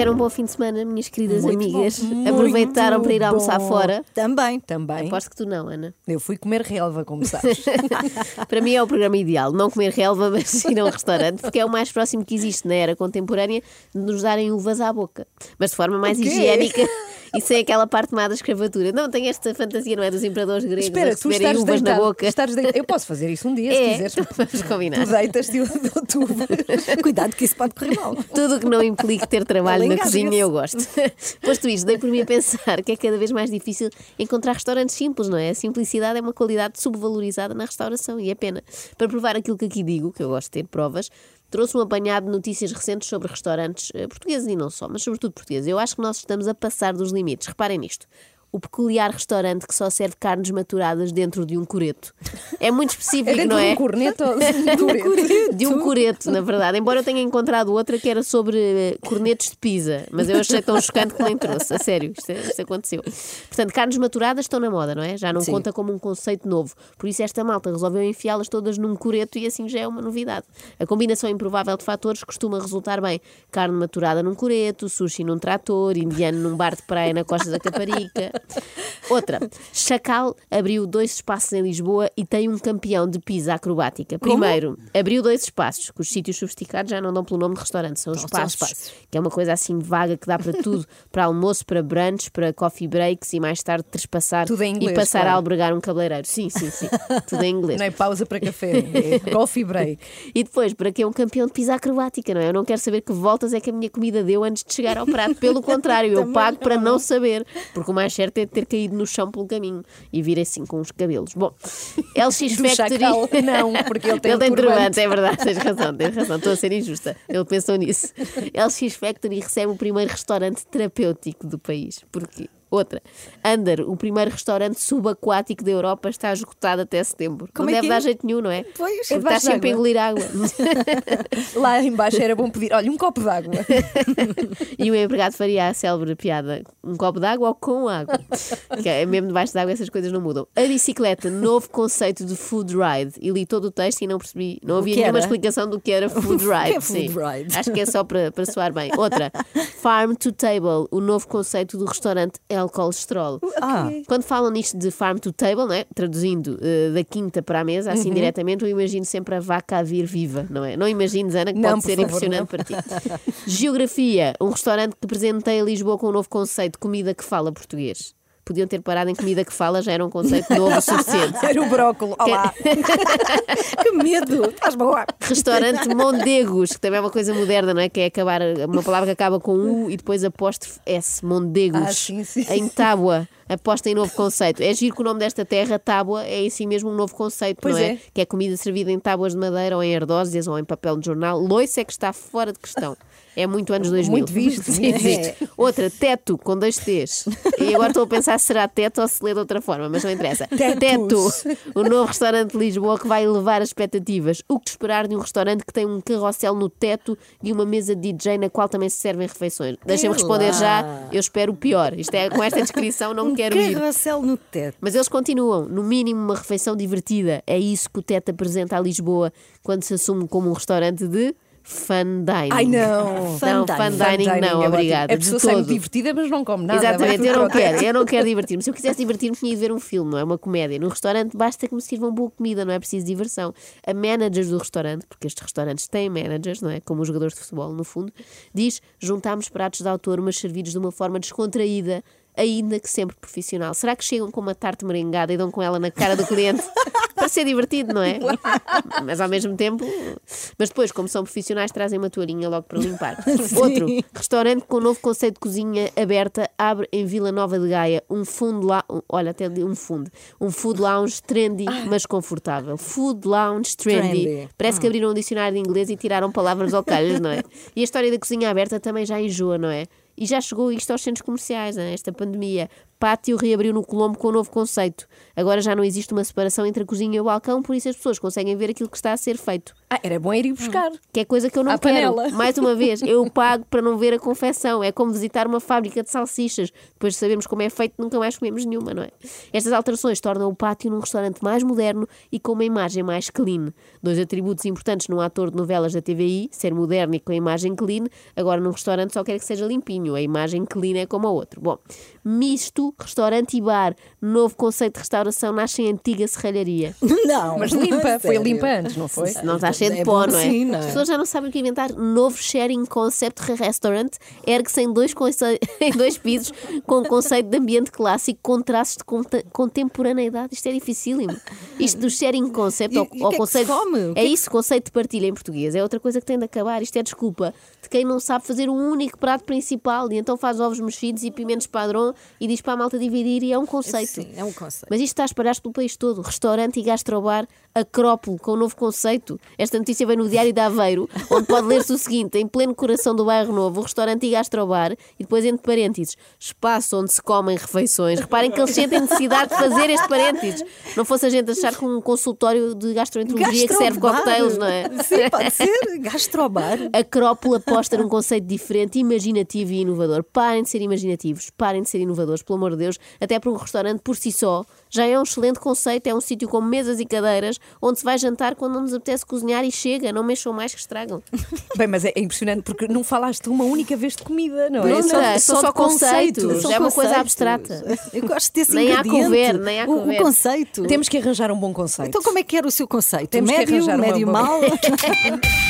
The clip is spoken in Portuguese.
Tiveram um bom fim de semana, minhas queridas Muito amigas. bom, Aproveitaram para ir almoçar bom. fora. Também, também. Aposto que tu não, Ana. Eu fui comer relva, como sabes. Para mim é o programa ideal. Não comer relva, mas ir a um restaurante, porque é o mais próximo que existe na era contemporânea de nos darem uvas à boca. Mas de forma mais higiênica e sem aquela parte má da escravatura. Não, tem esta fantasia, não é? Dos imperadores gregos Espera, tu uvas na deitado, boca. estás deitado. Eu posso fazer isso um dia, É, se quiseres. vamos combinar. Tu deitas-te e eu. Cuidado que isso pode correr mal. Tudo o que não implique ter trabalho na cozinha eu gosto. Posto isto, dei por mim a pensar que é cada vez mais difícil encontrar restaurantes simples, não é? A simplicidade é uma qualidade subvalorizada na restauração e é pena. Para provar aquilo que aqui digo, que eu gosto de ter provas, trouxe um apanhado de notícias recentes sobre restaurantes eh, portugueses e não só, mas sobretudo portugueses. Eu acho que nós estamos a passar dos limites. Reparem nisto. O peculiar restaurante que só serve carnes maturadas dentro de um coreto. É muito específico, É não é? de um corneto ou de um coreto? De um coreto, na verdade. Embora eu tenha encontrado outra que era sobre eh, cornetos de pizza, mas eu achei tão chocante que nem trouxe. A sério, isto, isto aconteceu. Portanto, carnes maturadas estão na moda, não é? Já não Sim. conta como um conceito novo. Por isso, esta malta resolveu enfiá-las todas num coreto e assim já é uma novidade. A combinação improvável de fatores costuma resultar bem. Carne maturada num coreto, sushi num trator, indiano num bar de praia na Costa da Caparica. Outra, Chacal abriu dois espaços em Lisboa e tem um campeão de pizza acrobática. Primeiro, abriu dois espaços, que os sítios sofisticados já não dão pelo nome de restaurante, são são espaços, espaços. que é uma coisa assim vaga que dá para tudo, para almoço, para brunch, para coffee breaks e mais tarde trespassar inglês, e passar claro. a albergar um cabeleireiro. Sim, sim, sim, tudo em inglês. Não é pausa para café, é coffee break. E depois, para que é um campeão de pizza acrobática, não é? Eu não quero saber que voltas é que a minha comida deu antes de chegar ao prato. Pelo contrário, eu pago para não saber, porque o mais certo é ter caído no chão pelo caminho e vir assim com os cabelos. Bom, LX Factory. Chacal, não, porque ele tem ele tem turbante. turbante, é verdade, tens razão, tens razão, estou a ser injusta. Ele pensou nisso. LX Factory recebe o primeiro restaurante terapêutico do país. Porquê? Outra. Under, o primeiro restaurante subaquático da Europa, está esgotado até setembro. Como não é deve que é? dar jeito nenhum, não é? Pois, é Porque estás sempre a d'água. engolir água. Lá embaixo era bom pedir, olha, um copo d'água. E o empregado faria a célebre piada: um copo de água ou com água? Que é mesmo debaixo de água, essas coisas não mudam. A bicicleta, novo conceito de food ride. E li todo o texto e não percebi, não havia nenhuma explicação do que era food é ride. food sim. ride? Acho que é só para, para soar bem. Outra, farm to table, o novo conceito do restaurante El Colesterol. Ah, Quando falam nisto de farm to table, não é? traduzindo eh, da quinta para a mesa, Uhum. assim diretamente, eu imagino sempre a vaca a vir viva, não é? Não imagines, Ana, que Não, pode ser favor, impressionante para ti. Geografia, um restaurante que presenteia Lisboa com um novo conceito, comida que fala português. Podiam ter parado em comida que fala, já era um conceito novo o suficiente. era o brócolo. Olá. que medo. Estás boa. Restaurante Mondegos, que também é uma coisa moderna, não é? Que é acabar uma palavra que acaba com U e depois apóstrofe S, Mondegos. Ah, sim, sim. Em Tábua, aposta em novo conceito. É giro que o nome desta terra, Tábua, é em si mesmo um novo conceito, Pois não é? é. Que é comida servida em tábuas de madeira ou em ardósias ou em papel de jornal. Loiça é que está fora de questão. É muito anos 2000. Muito visto. Sim, É. Outra, teto, com dois T's. E agora estou a pensar se será teto ou se lê de outra forma, mas não interessa. Tetus. Teto, o novo restaurante de Lisboa que vai elevar as expectativas. O que esperar de um restaurante que tem um carrossel no teto e uma mesa de DJ na qual também se servem refeições? Deixem-me responder já, eu espero o pior. Isto é, com esta descrição não Um quero ir. carrossel no teto. Mas eles continuam, no mínimo uma refeição divertida. É isso que o Teto apresenta a Lisboa quando se assume como um restaurante de fun dining. Ai, não. Não, Fun fun dining. dining, Fun dining não, é obrigada. A de pessoa sai todo. divertida, mas não come nada. Exatamente, eu não quero, eu não quero divertir-me. Se eu quisesse divertir-me, tinha de ver um filme, não é? Uma comédia. No restaurante basta que me sirvam boa comida, não é preciso diversão. A managers do restaurante, porque estes restaurantes têm managers, não é? Como os jogadores de futebol, no fundo, diz: juntámos pratos de autor, mas servidos de uma forma descontraída. Ainda que sempre profissional. Será que chegam com uma tarte merengada e dão com ela na cara do cliente? Para ser divertido, não é? Mas ao mesmo tempo. Mas depois, como são profissionais, trazem uma toalhinha logo para limpar. Outro, restaurante com um novo conceito de cozinha aberta, abre em Vila Nova de Gaia um fundo lá. Olha, até um fundo. Um food lounge trendy, mas confortável. Food lounge trendy. Trendy. Parece que abriram um dicionário de inglês e tiraram palavras ao calhas, não é? E a história da cozinha aberta também já enjoa, não é? E já chegou isto aos centros comerciais, não é? esta pandemia. Pátio reabriu no Colombo com um novo conceito. Agora já não existe uma separação entre a cozinha e o balcão, por isso as pessoas conseguem ver aquilo que está a ser feito. Ah, era bom ir ir buscar. Que é coisa que eu não À quero. panela. Mais uma vez, eu pago para não ver a confecção. É como visitar uma fábrica de salsichas. Depois de sabermos como é feito, nunca mais comemos nenhuma, não é? Estas alterações tornam o pátio num restaurante mais moderno e com uma imagem mais clean. Dois atributos importantes num ator de novelas da TVI, ser moderno e com a imagem clean. Agora num restaurante só quer que seja limpinho. A imagem clean é como a outro. Bom, misto, restaurante e bar. Novo conceito de restauração nasce em antiga serralharia. Não. Mas limpa, foi limpa antes, não foi? Não está cheio de É pó, não é? sim, não é? As pessoas já não sabem o que inventar. Novo sharing concept restaurant ergue-se em dois, conce... em dois pisos com o conceito de ambiente clássico com traços de conte- contemporaneidade. Isto é dificílimo. Isto do sharing concept E- ou, e o ou que é que conceito. é é que isso, conceito de partilha em português. É outra coisa que tem de acabar. Isto é desculpa de quem não sabe fazer um único prato principal e então faz ovos mexidos e pimentos padrão e diz para a malta dividir e é um conceito. Sim, é um conceito. Mas isto está a espalhar-se pelo país todo. Restaurante e gastrobar, Acrópole, com um novo conceito. Esta notícia vem no Diário de Aveiro, onde pode ler-se o seguinte: em pleno coração do bairro novo, restaurante e gastrobar, e depois entre parênteses, espaço onde se comem refeições. Reparem que eles sentem necessidade de fazer este parênteses. Não fosse a gente achar que um consultório de gastroenterologia que serve Gastrobar. cocktails, não é? Sim, pode ser. Gastrobar. Acrópole aposta num conceito diferente, imaginativo e inovador. Parem de ser imaginativos, parem de ser inovadores, pelo amor de Deus. Até para um restaurante por si só já é um excelente conceito. É um sítio com mesas e cadeiras onde se vai jantar quando não nos apetece cozinhar e chega. Não mexam mais que estragam. Bem, mas é impressionante porque não falaste uma única vez de comida, não é? Não, Só- não, são só de conceitos. São É uma coisa conceitos. abstrata. Eu gosto desse Nem há ingrediente. cover, nem há o, cover. o conceito. Temos que arranjar um bom conceito. Então como é que era o seu conceito? Temos que médio, arranjar uma médio boa- mal?